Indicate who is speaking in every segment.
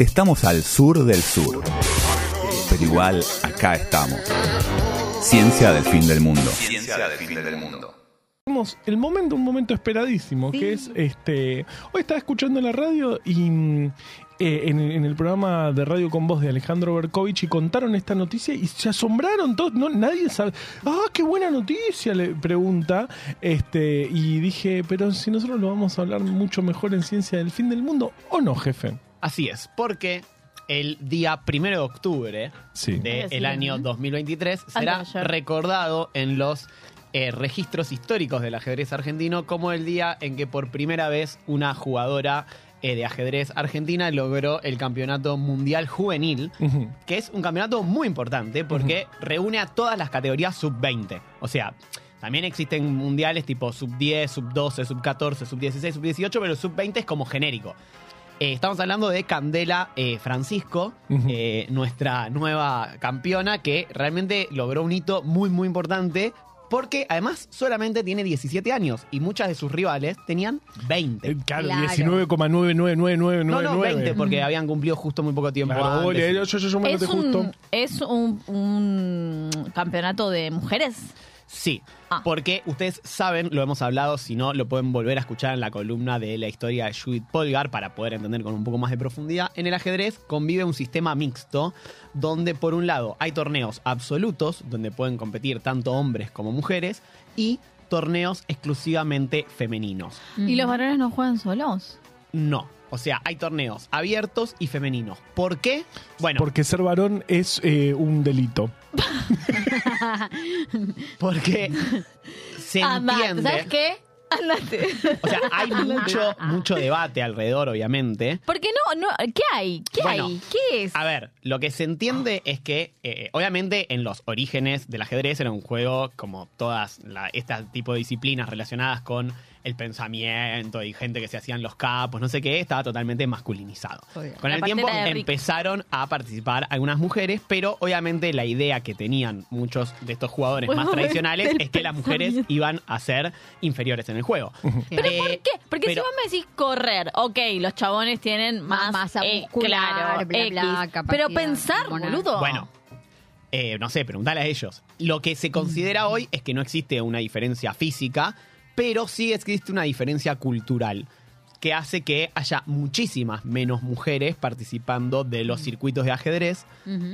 Speaker 1: Estamos al sur del sur, pero igual acá estamos. Ciencia del fin del mundo. Ciencia del fin del mundo.
Speaker 2: Tenemos el momento, un momento esperadísimo, que es este. Hoy estaba escuchando la radio y eh, en, en el programa de Radio con Voz de Alejandro Berkovich y contaron esta noticia y se asombraron todos. No, nadie sabe. ¡Ah, qué buena noticia! Le pregunta. Este, y dije, pero si nosotros lo vamos a hablar mucho mejor en Ciencia del Fin del Mundo, ¿o no, jefe?
Speaker 3: Así es, porque el día primero de octubre
Speaker 2: Sí.
Speaker 3: del
Speaker 4: Sí,
Speaker 3: año
Speaker 4: ¿no?
Speaker 3: 2023 será
Speaker 4: de
Speaker 3: recordado en los eh, registros históricos del ajedrez argentino como el día en que por primera vez una jugadora eh, de ajedrez argentina logró el campeonato mundial juvenil, que es un campeonato muy importante porque reúne a todas las categorías sub-20. O sea, también existen mundiales tipo sub-10, sub-12, sub-14, sub-16, sub-18, pero el sub-20 es como genérico. Eh, estamos hablando de Candela eh, Francisco, eh, nuestra nueva campeona, que realmente logró un hito muy, muy importante. Porque además solamente tiene 17 años y muchas de sus rivales tenían 20.
Speaker 2: Eh, Claro,
Speaker 4: Claro.
Speaker 2: 19,99999.
Speaker 3: No, no, 20, porque habían cumplido justo muy poco tiempo
Speaker 2: Claro,
Speaker 3: antes.
Speaker 2: Oli, yo, yo, yo me
Speaker 4: Es
Speaker 2: noté justo.
Speaker 4: un, es un, un campeonato de mujeres.
Speaker 3: Sí,
Speaker 4: Ah.
Speaker 3: porque ustedes saben, lo hemos hablado, si no, lo pueden volver a escuchar en la columna de la historia de Judith Polgar para poder entender con un poco más de profundidad. En el ajedrez convive un sistema mixto donde por un lado hay torneos absolutos donde pueden competir tanto hombres como mujeres y torneos exclusivamente femeninos.
Speaker 4: ¿Y los varones no juegan solos?
Speaker 3: No, o sea, hay torneos abiertos y femeninos. ¿Por qué? Bueno,
Speaker 2: Porque ser varón es eh, un delito.
Speaker 3: porque se entiende...
Speaker 4: ¿Sabes qué? Andate.
Speaker 3: O sea, hay mucho, mucho debate alrededor, obviamente.
Speaker 4: Porque no, no, ¿qué hay? ¿Qué
Speaker 3: Bueno,
Speaker 4: hay? ¿Qué es?
Speaker 3: A ver, lo que se entiende es que, eh, obviamente, en los orígenes del ajedrez era un juego como todas la- este tipo de disciplinas relacionadas con el pensamiento y gente que se hacían los capos, no sé qué, estaba totalmente masculinizado.
Speaker 4: Obvio.
Speaker 3: Con
Speaker 4: La
Speaker 3: el tiempo empezaron a participar algunas mujeres, pero obviamente la idea que tenían muchos de estos jugadores
Speaker 4: Bueno,
Speaker 3: más tradicionales es que las mujeres iban a ser inferiores en el juego.
Speaker 4: ¿Pero
Speaker 3: Eh,
Speaker 4: por qué? Porque
Speaker 3: pero-
Speaker 4: si vos me decís correr, ok, los chabones tienen más,
Speaker 5: Más masa
Speaker 4: eh,
Speaker 5: muscular,
Speaker 4: claro,
Speaker 5: bla,
Speaker 4: X,
Speaker 5: bla, capacidad
Speaker 4: pero pensar,
Speaker 5: hormonal.
Speaker 4: boludo.
Speaker 3: Bueno, eh, no sé, preguntale a ellos. Lo que se considera hoy es que no existe una diferencia física, pero sí existe una diferencia cultural que hace que haya muchísimas menos mujeres participando de los circuitos de ajedrez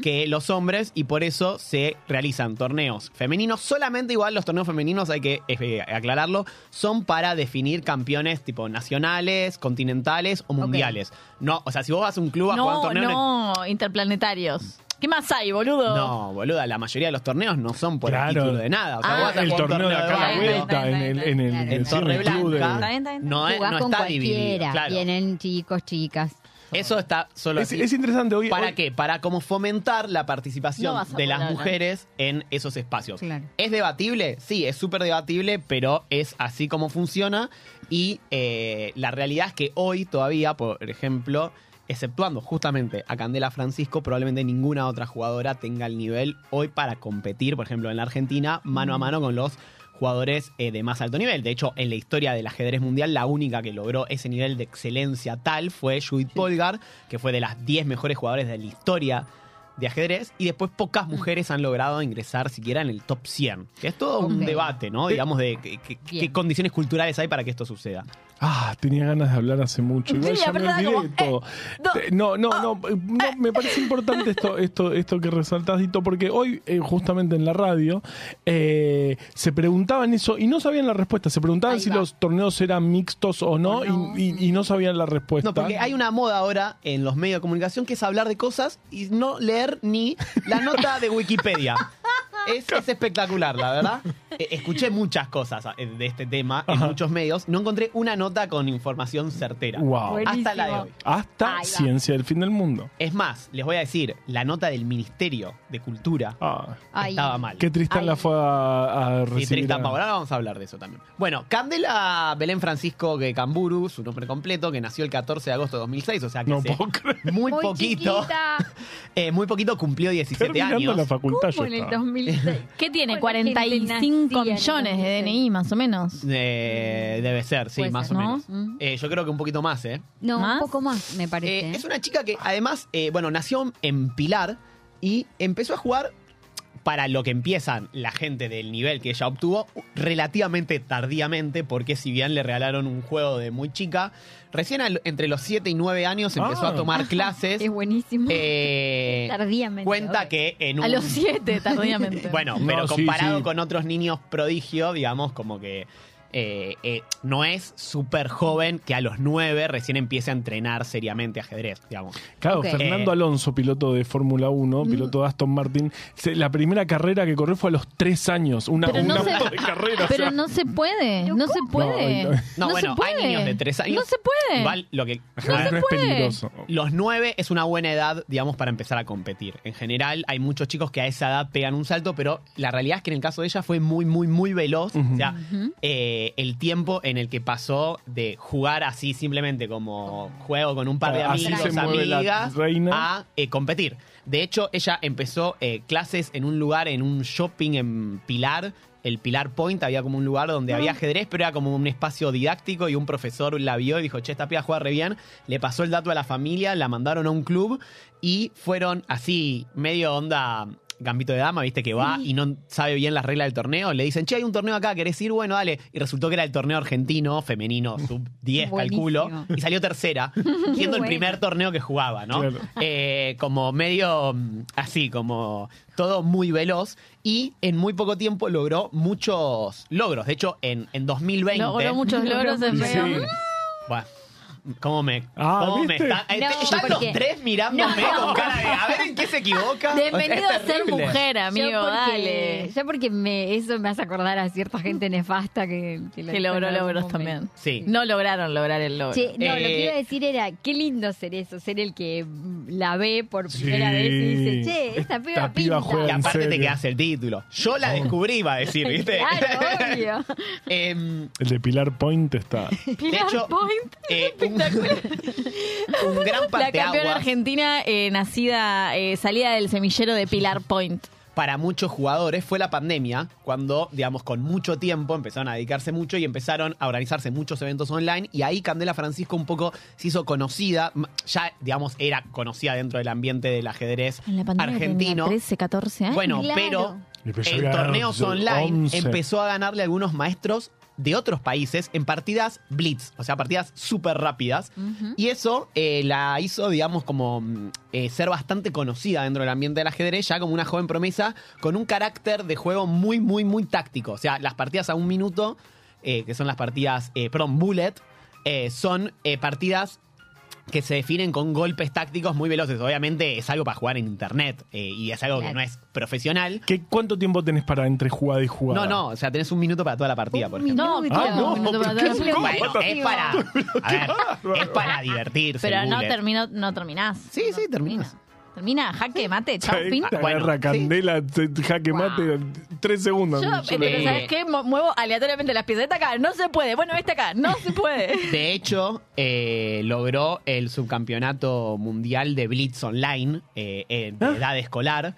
Speaker 3: que los hombres y por eso se realizan torneos femeninos. Solamente igual los torneos femeninos, hay que eh, aclararlo, son para definir campeones tipo nacionales, continentales o mundiales. No, o sea, si vos vas a un club a jugar un
Speaker 4: no,
Speaker 3: torneo...
Speaker 4: no, interplanetarios. ¿Qué más hay, boludo?
Speaker 3: No, boluda, la mayoría de los torneos no son por
Speaker 2: Claro.
Speaker 3: el título de nada. O sea,
Speaker 4: Ah,
Speaker 3: vos vas a
Speaker 2: el
Speaker 3: jugar un
Speaker 2: torneo de acá a la
Speaker 4: básquet.
Speaker 2: vuelta, en el, en el.
Speaker 3: En Torre
Speaker 2: el club de-
Speaker 3: Blanca.
Speaker 4: Está bien, está bien.
Speaker 3: No, es-
Speaker 5: Jugás
Speaker 3: no
Speaker 5: con
Speaker 3: está dividido.
Speaker 5: cualquiera.
Speaker 3: Claro.
Speaker 5: Vienen chicos, chicas.
Speaker 3: Eso está solo
Speaker 2: Es,
Speaker 3: así.
Speaker 2: es interesante. Hoy,
Speaker 3: ¿Para
Speaker 2: hoy-
Speaker 3: qué? Para como fomentar la
Speaker 4: No
Speaker 3: participación
Speaker 4: vas a
Speaker 3: de las mujeres en esos espacios.
Speaker 5: Claro.
Speaker 3: ¿Es debatible? Sí, es súper debatible, pero es así como funciona. Y eh, la realidad es que hoy todavía, por ejemplo, exceptuando justamente a Candela Francisco, probablemente ninguna otra jugadora tenga el nivel hoy para competir, por ejemplo, en la Argentina, mano a mano con los jugadores eh, de más alto nivel. De hecho, en la historia del ajedrez mundial, la única que logró ese nivel de excelencia tal fue Judith Polgar, que fue de las 10 mejores jugadores de la historia de ajedrez. Y después pocas mujeres han logrado ingresar siquiera en el top 100. Que es todo un debate, ¿no? Digamos, de qué- condiciones culturales hay para que esto suceda.
Speaker 2: Ah, tenía ganas de hablar hace mucho. Igual
Speaker 4: Sí,
Speaker 2: ya me olvidé
Speaker 4: como,
Speaker 2: de todo.
Speaker 4: eh, no,
Speaker 2: no, no, no, eh, no, me parece importante esto, esto, esto que resaltás, Dito, porque hoy, eh, justamente en la radio, eh, se preguntaban eso y no sabían la respuesta. Se preguntaban si los torneos eran mixtos o no. Y, y- y no sabían la respuesta.
Speaker 3: No, porque hay una moda ahora en los medios de comunicación que es hablar de cosas y no leer ni la nota de Wikipedia. Es, es espectacular, la verdad. Eh, Escuché muchas cosas eh, de este tema en
Speaker 2: Ajá.
Speaker 3: muchos medios. No encontré una nota con información certera.
Speaker 2: Wow.
Speaker 3: Hasta la de hoy.
Speaker 2: Hasta ciencia del fin del mundo.
Speaker 3: Es más, les voy a decir, la nota del Ministerio de Cultura
Speaker 2: Ah,
Speaker 5: Ay.
Speaker 3: estaba mal.
Speaker 2: que Tristán
Speaker 5: Ay.
Speaker 2: la fue a, a
Speaker 3: Sí,
Speaker 2: recibir.
Speaker 3: Tristan
Speaker 2: a-
Speaker 3: Pau. Ahora vamos a hablar de eso también. Bueno, Candela Belén Francisco de Camburu, su nombre completo, que nació el 14 de agosto de 2006, o sea que
Speaker 2: No
Speaker 3: hace
Speaker 2: puedo creer.
Speaker 3: muy,
Speaker 5: Muy
Speaker 3: poquito, eh, muy poquito cumplió 17
Speaker 2: Terminando
Speaker 3: años.
Speaker 2: la facultad yo
Speaker 5: ¿Cómo en el
Speaker 2: estaba.
Speaker 5: 2006?
Speaker 4: ¿Qué tiene?
Speaker 5: Hola, gente
Speaker 4: 45 5
Speaker 5: hacían,
Speaker 4: millones de. DNI, más o menos.
Speaker 3: Eh, debe ser, sí,
Speaker 5: Puede
Speaker 3: más
Speaker 5: ser,
Speaker 3: o
Speaker 4: ¿no?
Speaker 3: menos.
Speaker 5: Mm.
Speaker 3: Eh, yo creo que un poquito más, ¿eh?
Speaker 5: No,
Speaker 4: ¿Más?
Speaker 5: un poco más, me parece.
Speaker 3: Eh,
Speaker 5: ¿eh?
Speaker 3: es una chica que además, eh, bueno, nació en Pilar y empezó a jugar para lo que empiezan la gente del nivel que ella obtuvo relativamente tardíamente, porque si bien le regalaron un juego de muy chica, recién al- entre los 7 y 9 años empezó
Speaker 2: Ah.
Speaker 3: a tomar clases.
Speaker 5: Es buenísimo.
Speaker 3: eh,
Speaker 5: Tardíamente.
Speaker 3: cuenta que en un...
Speaker 4: A los 7, tardíamente.
Speaker 3: Bueno,
Speaker 2: No,
Speaker 3: pero
Speaker 2: sí,
Speaker 3: comparado
Speaker 2: sí.
Speaker 3: con otros niños prodigio, digamos, como que eh, eh, no es súper joven que a los 9 recién empiece a entrenar seriamente ajedrez, digamos.
Speaker 2: Claro. Fernando
Speaker 3: Eh.
Speaker 2: Alonso, piloto de Fórmula 1,
Speaker 4: Mm.
Speaker 2: piloto de Aston Martin, se- la primera carrera que corrió fue a los 3 años. Una,
Speaker 4: Pero no
Speaker 2: una
Speaker 4: se-
Speaker 2: auto de carrera. o
Speaker 4: Pero
Speaker 2: sea.
Speaker 4: no se puede, no se puede.
Speaker 2: No,
Speaker 3: No,
Speaker 4: No
Speaker 3: bueno,
Speaker 4: se puede.
Speaker 3: hay niños de 3 años.
Speaker 4: No se puede.
Speaker 3: Igual lo que.
Speaker 2: Ajedrez no es peligroso.
Speaker 3: Los 9 es una buena edad, digamos, para empezar a competir. En general, hay muchos chicos que a esa edad pegan un salto, pero la realidad es que en el caso de ella fue muy, muy, muy veloz.
Speaker 2: Ujú.
Speaker 3: O sea, eh, el tiempo en el que pasó de jugar así simplemente como juego con un par de
Speaker 2: Así
Speaker 3: amigos,
Speaker 2: se mueve la
Speaker 3: amigas,
Speaker 2: reina.
Speaker 3: a eh, competir. De hecho, ella empezó eh, clases en un lugar, en un shopping en Pilar. El Pilar Point había como un lugar donde había ajedrez, pero era como un espacio didáctico y un profesor la vio y dijo, che, esta piba juega re bien. Le pasó el dato a la familia, la mandaron a un club y fueron así, medio onda gambito de dama, viste que va y no sabe bien las reglas del torneo. Le dicen, che, hay un torneo acá, ¿querés ir? Bueno, dale. Y resultó que era el torneo argentino, femenino, sub 10,
Speaker 5: Buenísimo.
Speaker 3: calculo. Y salió tercera, siendo el primer torneo que jugaba, ¿no?
Speaker 2: Claro.
Speaker 3: Eh, como medio mm, así, como todo muy veloz. Y en muy poco tiempo logró muchos logros. De hecho, en, en 2020.
Speaker 4: Logró muchos logros en
Speaker 2: Sí.
Speaker 3: Bueno, ¿Cómo me,
Speaker 2: Ah,
Speaker 3: cómo me eh,
Speaker 5: No,
Speaker 3: están los tres mirándome
Speaker 5: No.
Speaker 3: con cara de. A ver en qué se equivoca.
Speaker 4: Bienvenido a ser mujer, amigo,
Speaker 5: yo porque,
Speaker 4: dale.
Speaker 5: yo porque me, eso me hace acordar a cierta gente nefasta que,
Speaker 4: Que
Speaker 5: lo
Speaker 4: logró logros también.
Speaker 3: Sí.
Speaker 4: No lograron lograr el logro.
Speaker 5: Che, no, lo que
Speaker 3: Eh,
Speaker 5: iba a decir era, qué lindo ser eso, ser el que la ve por
Speaker 2: Sí.
Speaker 5: primera vez y dice, che, esta
Speaker 2: Esta
Speaker 5: piba,
Speaker 2: piba
Speaker 5: pinta.
Speaker 2: juega
Speaker 3: Y aparte te quedas el título. Yo la descubrí, iba a decir, ¿viste?
Speaker 5: Claro, obvio.
Speaker 3: Em,
Speaker 2: El de Pilar Point está.
Speaker 3: de
Speaker 4: Pilar
Speaker 3: hecho,
Speaker 4: Point.
Speaker 3: eh, un, un gran
Speaker 4: La campeona
Speaker 3: parteaguas
Speaker 4: argentina eh, nacida, eh, salida del semillero de Pilar Point.
Speaker 3: para muchos jugadores fue la pandemia, cuando, digamos, con mucho tiempo empezaron a dedicarse mucho y empezaron a organizarse muchos eventos online. Y ahí Candela Francisco un poco se hizo conocida, m- ya, digamos, era conocida dentro del ambiente del ajedrez
Speaker 4: En la pandemia
Speaker 3: argentino.
Speaker 4: tenía 13, 14 años.
Speaker 3: Bueno,
Speaker 5: Claro.
Speaker 3: pero
Speaker 2: Y empezó a
Speaker 3: en
Speaker 2: ganar
Speaker 3: torneos online
Speaker 2: 11.
Speaker 3: empezó a ganarle a algunos maestros de otros países en partidas blitz, o sea, partidas súper rápidas. Y eso eh, la hizo, digamos, como mm, eh, ser bastante conocida dentro del ambiente del ajedrez, ya como una joven promesa con un carácter de juego muy, muy, muy táctico. O sea, las partidas a un minuto, eh, que son las partidas, perdón, bullet, son partidas que se definen con golpes tácticos muy veloces. Obviamente es algo para jugar en internet eh, y es algo que no es profesional.
Speaker 2: ¿Qué, ¿Cuánto tiempo tenés para entre jugada y jugada?
Speaker 3: No, no, o sea, tenés un minuto para toda la partida, por
Speaker 5: Un
Speaker 3: ejemplo.
Speaker 5: minuto.
Speaker 2: Ah, no,
Speaker 4: Un minuto para
Speaker 2: ¿pero
Speaker 4: toda
Speaker 2: qué?
Speaker 4: la
Speaker 2: ¿Cómo?
Speaker 3: Bueno, es para. A ver, es para divertirse.
Speaker 4: Pero
Speaker 3: el
Speaker 4: no,
Speaker 3: bullet.
Speaker 4: terminó, no terminás.
Speaker 3: Sí, sí, terminas.
Speaker 4: Termina, jaque, mate, chau,
Speaker 2: Te
Speaker 4: fin.
Speaker 3: Bueno,
Speaker 2: agarra
Speaker 3: sí.
Speaker 2: candela, te- jaque mate, tres segundos.
Speaker 4: Yo,
Speaker 2: Yo
Speaker 4: eh,
Speaker 2: lo
Speaker 4: pero. ¿sabes qué? Mo- Muevo aleatoriamente las piezas. Esta acá, no se puede. Bueno, esta acá, no se puede.
Speaker 3: De hecho, eh, logró el subcampeonato mundial de Blitz Online eh, en
Speaker 2: ¿Ah?
Speaker 3: edad escolar.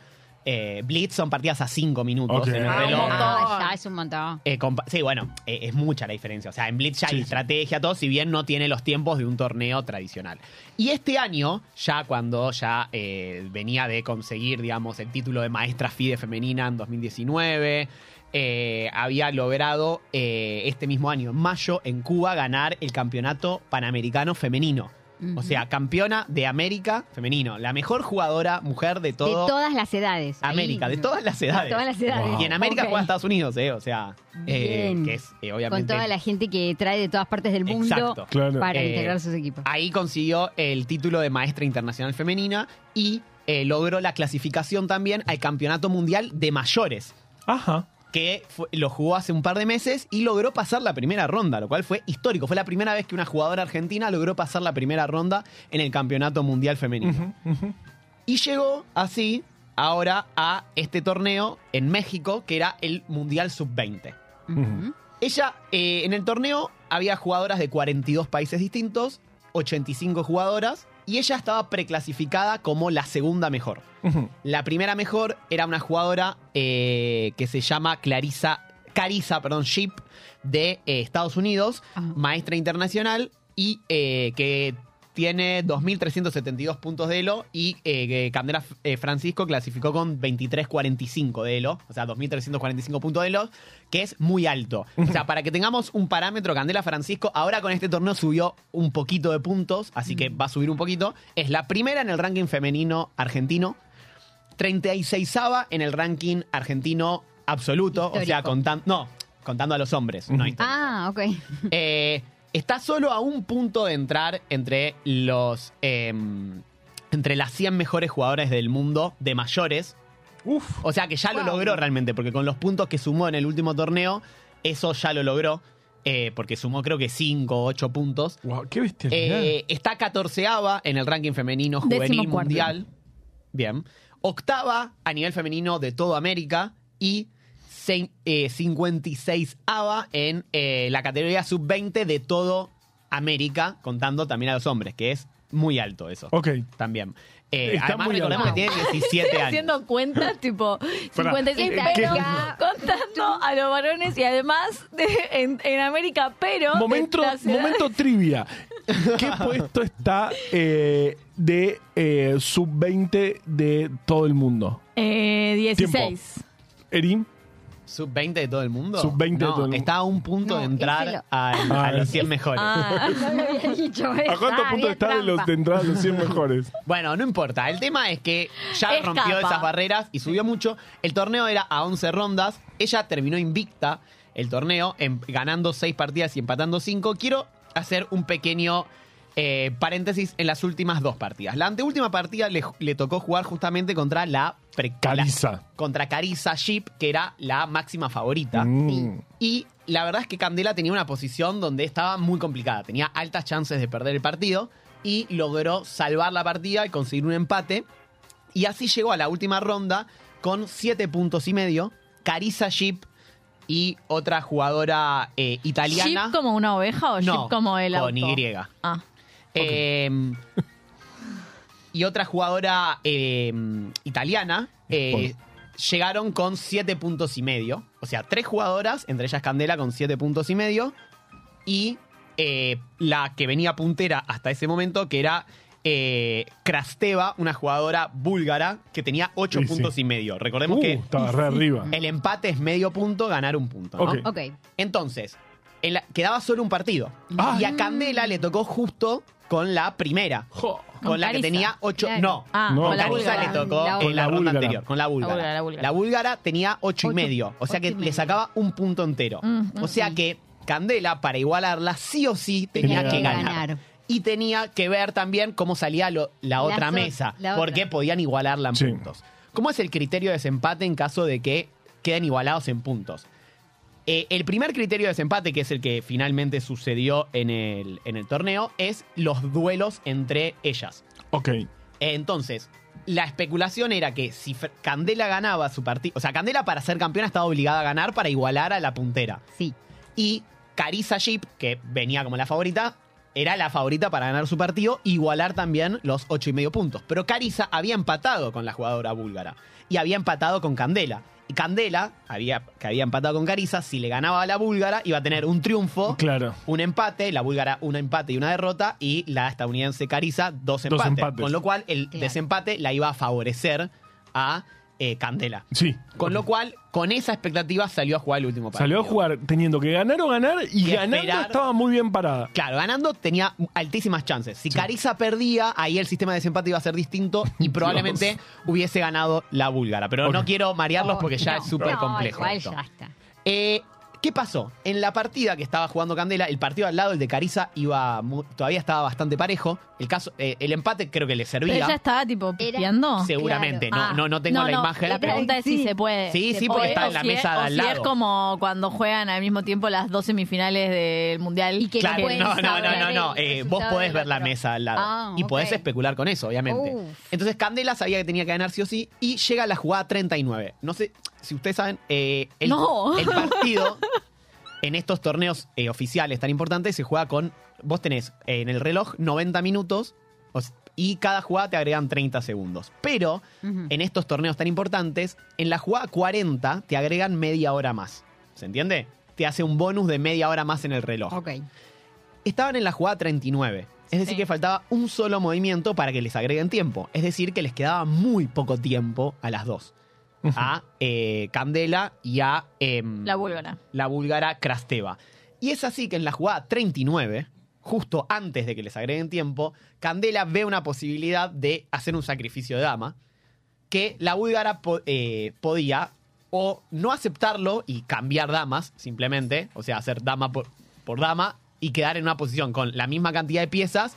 Speaker 3: Eh, Blitz son partidas a 5 minutos en
Speaker 2: Ah,
Speaker 3: reloj.
Speaker 5: Ah, ya es un montón.
Speaker 3: Eh, sí, bueno, eh, es mucha la diferencia. O sea, en Blitz ya hay
Speaker 2: Sí.
Speaker 3: estrategia, todo, si bien no tiene los tiempos de un torneo tradicional. Y este año, ya cuando ya eh, venía de conseguir, digamos, el título de maestra FIDE femenina en 2019, eh, había logrado eh, este mismo año, en mayo, en Cuba, ganar el campeonato panamericano femenino. O sea, campeona de América femenino. La mejor jugadora mujer de todo
Speaker 5: de todas las edades. Ahí.
Speaker 3: América, de todas las edades.
Speaker 5: De todas las edades.
Speaker 2: Wow.
Speaker 3: Y en América
Speaker 5: Ok.
Speaker 3: juega Estados Unidos, ¿eh? O sea, eh, que es eh, obviamente.
Speaker 5: Con toda la gente que trae de todas partes del mundo
Speaker 3: Exacto.
Speaker 2: Claro.
Speaker 5: para
Speaker 3: Eh,
Speaker 5: integrar sus equipos.
Speaker 3: Ahí consiguió el título de maestra internacional femenina y eh, logró la clasificación también al Campeonato Mundial de Mayores,
Speaker 2: Ajá.
Speaker 3: Que fue- lo jugó hace un par de meses y logró pasar la primera ronda, lo cual fue histórico. Fue la primera vez que una jugadora argentina logró pasar la primera ronda en el Campeonato Mundial Femenino. Y llegó así ahora a este torneo en México, que era el Mundial Sub-20.
Speaker 2: Ujú.
Speaker 3: Ella, eh, en el torneo había jugadoras de 42 países distintos, 85 jugadoras, y ella estaba preclasificada como la segunda mejor. La primera mejor era una jugadora eh, que se llama Clarisa Carissa, perdón, Ship de eh, Estados Unidos,
Speaker 5: Ajá.
Speaker 3: maestra internacional y eh, que tiene 2.372 puntos de Elo y eh, que Candela eh, Francisco clasificó con 23.45 de Elo, o sea, 2.345 puntos de Elo, que es muy alto. O sea, para que tengamos un parámetro, Candela Francisco ahora con este torneo subió un poquito de puntos, así que va a subir un poquito. Es la primera en el ranking femenino argentino, 36ava en el ranking argentino absoluto, o sea, contando, no, contando a los hombres, no histórico.
Speaker 5: Ah, ok.
Speaker 3: Eh, está solo a un punto de entrar entre los. eh, entre las 100 mejores jugadoras del mundo de mayores.
Speaker 2: Uf.
Speaker 3: O sea que ya lo logró realmente, porque con los puntos que sumó en el último torneo, eso ya lo logró. eh, porque sumó creo que 5 o 8 puntos.
Speaker 2: Wow, qué bestialidad.
Speaker 3: Eh, está catorceava en el ranking femenino juvenil mundial. Bien. Octava a nivel femenino de toda América. Y se- eh, 56ava en eh, la categoría sub-20 de todo América, contando también a los hombres, que es muy alto eso.
Speaker 2: ok.
Speaker 3: También. Eh,
Speaker 2: Está
Speaker 3: además,
Speaker 2: muy
Speaker 3: recordemos
Speaker 2: alto.
Speaker 3: que tiene 17 años.
Speaker 4: Haciendo cuentas, tipo,
Speaker 2: Pará,
Speaker 4: 56
Speaker 2: ¿qué-
Speaker 4: pero
Speaker 2: qué-
Speaker 4: contando a los varones y además de- en, en América, pero.
Speaker 2: Momento, momento trivia. ¿Qué puesto está eh, de eh, sub-20 de todo el mundo?
Speaker 4: Eh, 16.
Speaker 2: Erin,
Speaker 3: ¿Sub-20 de todo el mundo?
Speaker 2: Sub-20 de todo el mundo.
Speaker 3: Está a un punto
Speaker 5: No,
Speaker 3: de entrar
Speaker 5: lo-
Speaker 3: a, a
Speaker 2: Ah,
Speaker 3: los
Speaker 2: es-
Speaker 3: 100 mejores.
Speaker 4: Ah.
Speaker 5: No me había dicho
Speaker 2: ¿a cuántos
Speaker 5: Ah,
Speaker 2: puntos
Speaker 5: había
Speaker 2: está de, los, de entrar a los 100 mejores?
Speaker 3: Bueno, no importa. El tema es que ya
Speaker 4: Escapa.
Speaker 3: rompió esas barreras y subió mucho. El torneo era a 11 rondas. Ella terminó invicta el torneo, em- ganando 6 partidas y empatando 5. Quiero hacer un pequeño eh, paréntesis en las últimas dos partidas. La anteúltima partida le, le tocó jugar justamente contra la... la- contra Carissa Ship, que era la máxima favorita.
Speaker 2: Mm.
Speaker 3: Y la verdad es que Candela tenía una posición donde estaba muy complicada. Tenía altas chances de perder el partido y logró salvar la partida y conseguir un empate. Y así llegó a la última ronda con 7 puntos y medio. Carissa Ship y otra jugadora eh, italiana.
Speaker 4: ¿Ship como una oveja o
Speaker 3: No,
Speaker 4: ship como el auto?
Speaker 3: con Y.
Speaker 4: Ah.
Speaker 3: Eh, y otra jugadora eh, italiana eh, llegaron con 7 puntos y medio. O sea, tres jugadoras, entre ellas Candela con 7 puntos y medio. Y eh, la que venía puntera hasta ese momento, que era eh, Krasteva, una jugadora búlgara que tenía 8
Speaker 2: Sí, sí.
Speaker 3: puntos y medio. Recordemos
Speaker 2: Uh,
Speaker 3: que
Speaker 2: estaba re arriba.
Speaker 3: el empate es medio punto, ganar un punto. ¿no?
Speaker 2: Ok.
Speaker 5: Ok.
Speaker 3: Entonces, quedaba solo un partido.
Speaker 2: Ah.
Speaker 3: Y a Candela le tocó justo con la primera.
Speaker 2: Jo.
Speaker 3: Con,
Speaker 4: Con
Speaker 3: la que tenía ocho.
Speaker 5: claro.
Speaker 3: No.
Speaker 4: Ah,
Speaker 2: No,
Speaker 3: con
Speaker 4: la búlgara.
Speaker 3: le tocó
Speaker 5: La
Speaker 3: en la, ronda
Speaker 2: búlgara.
Speaker 3: anterior, con la búlgara.
Speaker 4: búlgara, la búlgara.
Speaker 3: tenía ocho, y
Speaker 5: Ocho-
Speaker 3: medio. O sea que le sacaba un punto entero.
Speaker 4: Mm,
Speaker 3: o sea que Candela, para igualarla, sí o sí tenía,
Speaker 2: Tenía
Speaker 3: que ganar.
Speaker 5: ganar.
Speaker 3: Y tenía que ver también cómo salía lo- la otra mesa.
Speaker 5: la otra.
Speaker 3: porque podían igualarla en
Speaker 2: Sí.
Speaker 3: puntos. ¿Cómo es el criterio de desempate en caso de que queden igualados en puntos? Eh, el primer criterio de desempate, que es el que finalmente sucedió en el, en el torneo, es los duelos entre ellas.
Speaker 2: Ok.
Speaker 3: Entonces, la especulación era que si Candela ganaba su partido, o sea, Candela para ser campeona estaba obligada a ganar para igualar a la puntera.
Speaker 5: Sí.
Speaker 3: Y Carissa Ship, que venía como la favorita, era la favorita para ganar su partido e igualar también los ocho y medio puntos. Pero Carissa había empatado con la jugadora búlgara y había empatado con Candela. Y Candela, había, que había empatado con Carissa, si le ganaba a la búlgara, iba a tener un triunfo
Speaker 2: Claro.
Speaker 3: un empate, la búlgara un empate y una derrota, y la estadounidense Carissa dos empates.
Speaker 2: empates.
Speaker 3: Con lo cual, el
Speaker 5: Claro.
Speaker 3: desempate la iba a favorecer a eh, Candela.
Speaker 2: Sí.
Speaker 3: Con lo cual, con esa expectativa salió a jugar el último partido.
Speaker 2: Salió a jugar teniendo que ganar o ganar y,
Speaker 3: Y
Speaker 2: ganando
Speaker 3: esperar.
Speaker 2: estaba muy bien parada.
Speaker 3: Claro, ganando tenía altísimas chances. Si Carissa perdía, ahí el sistema de desempate iba a ser distinto y probablemente hubiese ganado la búlgara. Pero no quiero marearlos porque ya
Speaker 5: No,
Speaker 3: es súper
Speaker 5: no,
Speaker 3: complejo.
Speaker 5: Igual
Speaker 3: esto.
Speaker 5: ya está.
Speaker 3: Eh, ¿Qué pasó? En la partida que estaba jugando Candela, el partido al lado, el de Carissa, iba todavía estaba bastante parejo. El caso, eh, el empate creo que le
Speaker 4: Pero
Speaker 3: servía.
Speaker 4: ella estaba tipo pispeando.
Speaker 3: Seguramente,
Speaker 5: Claro.
Speaker 3: no, no, no tengo
Speaker 4: No,
Speaker 3: la
Speaker 4: no,
Speaker 3: imagen.
Speaker 4: La
Speaker 3: pero-
Speaker 4: pregunta es si
Speaker 5: Sí.
Speaker 4: se puede.
Speaker 3: Sí,
Speaker 4: Se
Speaker 3: sí, porque está en la
Speaker 4: si es-
Speaker 3: mesa de al
Speaker 4: si
Speaker 3: lado.
Speaker 4: es como cuando juegan al mismo tiempo las dos semifinales del Mundial.
Speaker 5: Y que
Speaker 3: Claro, no, no, no, no, no. eh, vos podés ver la mesa al lado.
Speaker 5: Ah,
Speaker 3: y podés especular con eso, obviamente.
Speaker 5: Uf.
Speaker 3: Entonces Candela sabía que tenía que ganar sí o sí. Y llega a la jugada 39. No sé si ustedes saben, eh, el,
Speaker 4: No.
Speaker 3: el partido en estos torneos eh, oficiales tan importantes se juega con. Vos tenés eh, en el reloj 90 minutos y cada jugada te agregan 30 segundos. Pero en estos torneos tan importantes, en la jugada 40 te agregan media hora más. ¿Se entiende? Te hace un bonus de media hora más en el reloj.
Speaker 5: Ok.
Speaker 3: Estaban en la jugada 39. Es decir,
Speaker 4: Sí.
Speaker 3: que faltaba un solo movimiento para que les agreguen tiempo. Es decir, que les quedaba muy poco tiempo a las dos. A eh, Candela y a em,
Speaker 4: La búlgara.
Speaker 3: la búlgara Krasteva. Y es así que en la jugada 39, justo antes de que les agreguen tiempo, Candela ve una posibilidad de hacer un sacrificio de dama que la búlgara eh, podía o no aceptarlo y cambiar damas simplemente, o sea, hacer dama por, por dama y quedar en una posición con la misma cantidad de piezas,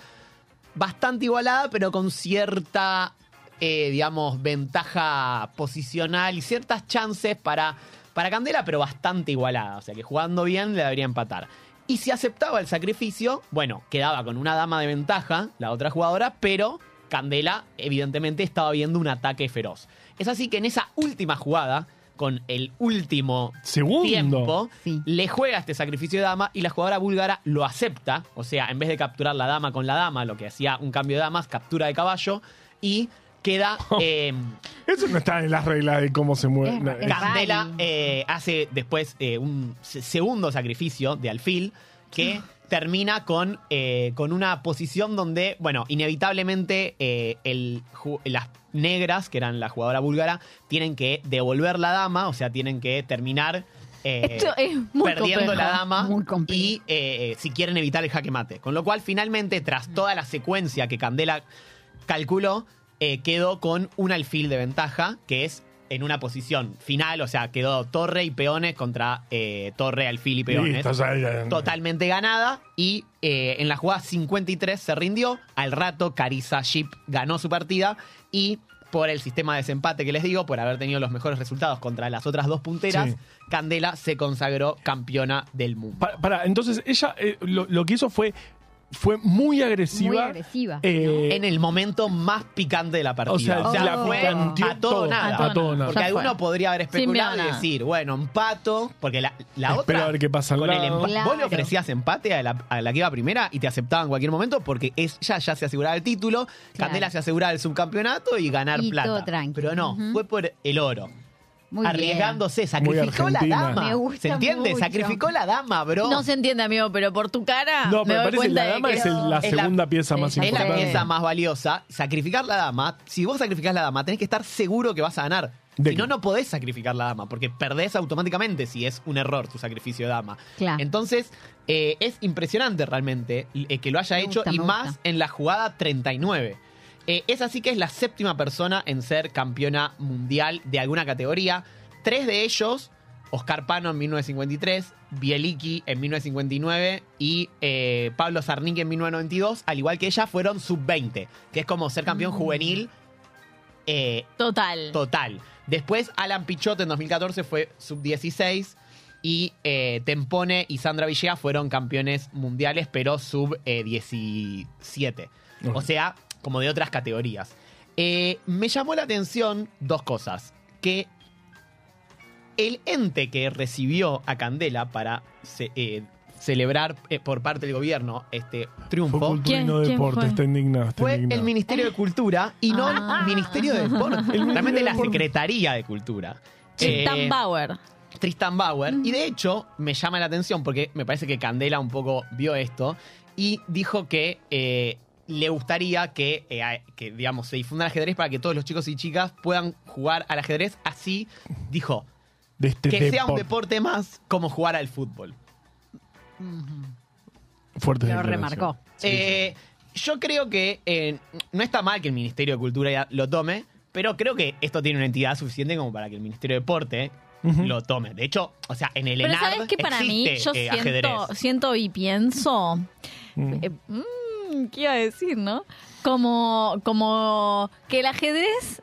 Speaker 3: bastante igualada, pero con cierta, eh, digamos, ventaja posicional y ciertas chances para, para Candela, pero bastante igualada. O sea que jugando bien le debería empatar. Y si aceptaba el sacrificio, bueno, quedaba con una dama de ventaja, la otra jugadora, pero Candela evidentemente estaba viendo un ataque feroz. Es así que en esa última jugada, con el último
Speaker 2: Segundo.
Speaker 3: tiempo,
Speaker 5: Sí.
Speaker 3: le juega este sacrificio de dama y la jugadora búlgara lo acepta. O sea, en vez de capturar la dama con la dama, lo que hacía un cambio de damas, captura de caballo y queda. eh,
Speaker 2: Eso no está en las reglas de cómo se mueve.
Speaker 5: Es-
Speaker 3: Candela eh, hace después eh, un se- segundo sacrificio de alfil que termina con, eh, con una posición donde, bueno, inevitablemente eh, el ju- las negras, que eran la jugadora búlgara, tienen que devolver la dama, o sea, tienen que terminar eh,
Speaker 4: Esto es muy
Speaker 3: perdiendo
Speaker 4: complejo.
Speaker 3: la dama
Speaker 5: Muy complejo.
Speaker 3: y eh, si quieren evitar el jaque mate. Con lo cual, finalmente, tras toda la secuencia que Candela calculó, eh, quedó con un alfil de ventaja, que es en una posición final, o sea, quedó torre y peones contra eh, torre, alfil y peones.
Speaker 2: Listo, ya- ya-
Speaker 3: Totalmente ganada y eh, en la jugada 53 se rindió. Al rato, Carissa Ship ganó su partida y por el sistema de desempate que les digo, por haber tenido los mejores resultados contra las otras dos punteras,
Speaker 2: Sí.
Speaker 3: Candela se consagró campeona del mundo.
Speaker 2: Pa- Para, entonces ella eh, lo, lo que hizo fue, fue muy agresiva.
Speaker 5: Muy agresiva.
Speaker 2: eh,
Speaker 3: en el momento más picante de la partida.
Speaker 2: O sea, la
Speaker 3: fue a todo
Speaker 2: todo,
Speaker 3: nada.
Speaker 2: a todo nada.
Speaker 3: Porque
Speaker 4: Ya
Speaker 3: alguno podría haber especulado y decir, bueno, empato, porque la, otra...
Speaker 2: a ver qué pasa
Speaker 3: con el empa- Vos le
Speaker 5: Claro.
Speaker 3: ofrecías empate a la, a la que iba primera y te aceptaba en cualquier momento porque ella ya se aseguraba el título, Candela se aseguraba el subcampeonato y ganar
Speaker 5: Y
Speaker 3: plata.
Speaker 5: todo tranqui.
Speaker 3: Pero no, fue por el oro.
Speaker 5: Muy bien.
Speaker 3: arriesgándose, sacrificó la dama.
Speaker 5: Me gusta
Speaker 3: ¿Se entiende?
Speaker 5: mucho.
Speaker 3: Sacrificó la dama, bro.
Speaker 4: No se entiende, amigo, pero por tu cara.
Speaker 2: No,
Speaker 4: me
Speaker 2: pero
Speaker 4: doy
Speaker 2: parece
Speaker 4: cuenta
Speaker 2: la dama
Speaker 4: que
Speaker 2: es el- la
Speaker 3: es la-
Speaker 2: segunda pieza más
Speaker 5: es
Speaker 3: Es la
Speaker 2: importante.
Speaker 3: pieza más valiosa. Sacrificar la dama. Si vos sacrificás la dama, tenés que estar seguro que vas a ganar.
Speaker 2: De
Speaker 3: si no, no podés sacrificar la dama, porque perdés automáticamente si es un error tu sacrificio de dama.
Speaker 5: Claro.
Speaker 3: Entonces, eh, es impresionante realmente eh, que lo haya
Speaker 5: Me
Speaker 3: hecho
Speaker 5: gusta,
Speaker 3: y
Speaker 5: me
Speaker 3: más
Speaker 5: gusta.
Speaker 3: en la jugada 39. Eh, es así que es la séptima persona en ser campeona mundial de alguna categoría. Tres de ellos, Oscar Pano en 1953, Bieliki en 1959 y eh, Pablo Zarnik en 1992, al igual que ella, fueron sub-20, que es como ser campeón juvenil eh,
Speaker 4: Total.
Speaker 3: total. Después, Alan Pichot en 2014 fue sub-16 y eh, Tempone y Sandra Villegas fueron campeones mundiales, pero sub-17.
Speaker 2: Ok.
Speaker 3: O sea, como de otras categorías. Eh, me llamó la atención dos cosas. Que el ente que recibió a Candela para ce- eh, celebrar eh, por parte del gobierno este
Speaker 2: Fue
Speaker 3: triunfo
Speaker 2: cultura y no
Speaker 4: ¿Quién- quién
Speaker 2: deporte,
Speaker 4: fue?
Speaker 2: está indignado. está
Speaker 3: fue
Speaker 2: indignado.
Speaker 3: el Ministerio de Cultura y no
Speaker 4: Ah.
Speaker 3: el Ministerio de Deporte. Realmente
Speaker 2: de
Speaker 3: la. Secretaría de Cultura.
Speaker 4: Tristan
Speaker 3: Eh,
Speaker 4: Bauer.
Speaker 3: Tristan Bauer. Y de hecho, me llama la atención porque me parece que Candela un poco vio esto y dijo que eh, le gustaría que, eh, que, digamos, se difunda el ajedrez para que todos los chicos y chicas puedan jugar al ajedrez. Así dijo,
Speaker 2: De este
Speaker 3: que sea un
Speaker 2: deporte.
Speaker 3: más como jugar al fútbol.
Speaker 2: Fuerte
Speaker 5: Lo remarcó.
Speaker 3: Eh, yo creo que eh, no está mal que el Ministerio de Cultura ya lo tome, pero creo que esto tiene una entidad suficiente como para que el Ministerio de Deporte lo tome. De hecho, o sea, en el
Speaker 4: Pero
Speaker 3: ENARD
Speaker 4: ¿sabes qué? Para mí, yo
Speaker 3: eh,
Speaker 4: siento, siento y pienso...
Speaker 2: Mm.
Speaker 4: eh, mm, ¿Qué iba a decir, no? Como, como que el ajedrez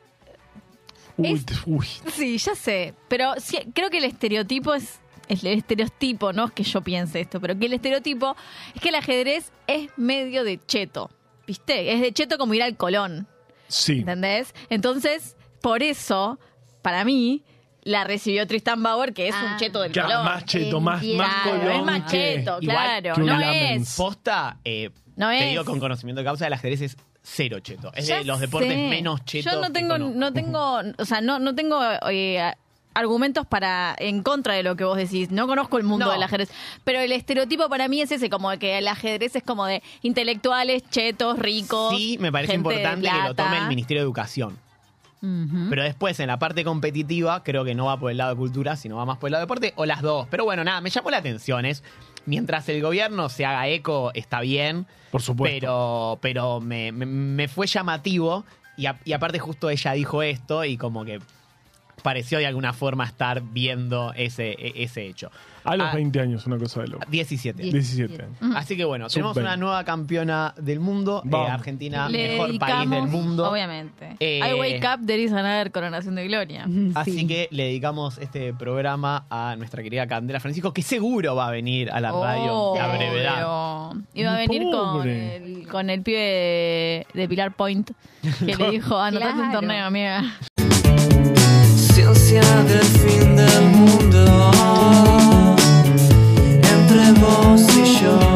Speaker 2: Uy,
Speaker 4: es-
Speaker 2: uy.
Speaker 4: Sí, ya sé, pero sí, creo que el estereotipo es el estereotipo, no es que yo piense esto, pero que el estereotipo es que el ajedrez es medio de cheto, ¿viste? Es de cheto como ir al Colón,
Speaker 2: Sí.
Speaker 4: ¿entendés? Entonces, por eso, para mí, la recibió Tristan Bauer, que es
Speaker 5: Ah.
Speaker 4: un cheto del
Speaker 2: Ya,
Speaker 4: Colón.
Speaker 2: más cheto, más, más
Speaker 4: Claro,
Speaker 2: colón
Speaker 4: es más
Speaker 2: que-
Speaker 4: cheto,
Speaker 3: Igual
Speaker 4: claro,
Speaker 2: que
Speaker 4: no es...
Speaker 3: Posta, eh,
Speaker 4: No
Speaker 3: te digo con conocimiento de causa, el ajedrez es cero cheto. Es
Speaker 4: Ya
Speaker 3: de los deportes
Speaker 4: sé.
Speaker 3: menos chetos
Speaker 4: Yo no
Speaker 3: que
Speaker 4: tengo,
Speaker 3: conozco.
Speaker 4: no tengo, o sea, no, no tengo, eh, argumentos para en contra de lo que vos decís. No conozco el mundo
Speaker 3: No.
Speaker 4: del ajedrez, pero el estereotipo para mí es ese, como de que el ajedrez es como de intelectuales, chetos, ricos.
Speaker 3: Sí, me parece
Speaker 4: gente de
Speaker 3: importante que lo
Speaker 4: plata.
Speaker 3: tome el Ministerio de Educación.
Speaker 5: Ujú.
Speaker 3: Pero después, en la parte competitiva, creo que no va por el lado de cultura, sino va más por el lado de deporte, o las dos. Pero bueno, nada, me llamó la atención. Es, mientras el gobierno se haga eco, está bien.
Speaker 2: Por supuesto.
Speaker 3: Pero, pero me, me- me fue llamativo. Y, a- y aparte, justo ella dijo esto y como que pareció de alguna forma estar viendo ese, e- ese hecho.
Speaker 2: A los
Speaker 3: Ah,
Speaker 2: 20 años, una cosa de loco.
Speaker 3: 17.
Speaker 2: 17 años.
Speaker 3: Así que bueno, tenemos
Speaker 2: Sub-20.
Speaker 3: una nueva campeona del mundo, eh,
Speaker 2: Vamos.
Speaker 3: Argentina,
Speaker 4: Le
Speaker 3: mejor país del mundo.
Speaker 4: Obviamente.
Speaker 3: Eh,
Speaker 4: I wake up, there is another coronación de gloria.
Speaker 3: Así
Speaker 5: Sí.
Speaker 3: que le dedicamos este programa a nuestra querida Candela Francisco, que seguro va a venir a la radio a brevedad.
Speaker 4: Obvio. Iba a venir con el, con el pibe de, de Pilar Point, que le dijo, anotate un
Speaker 5: Claro.
Speaker 4: torneo, amiga.
Speaker 6: Ciencia del fin del mundo entre vos y yo.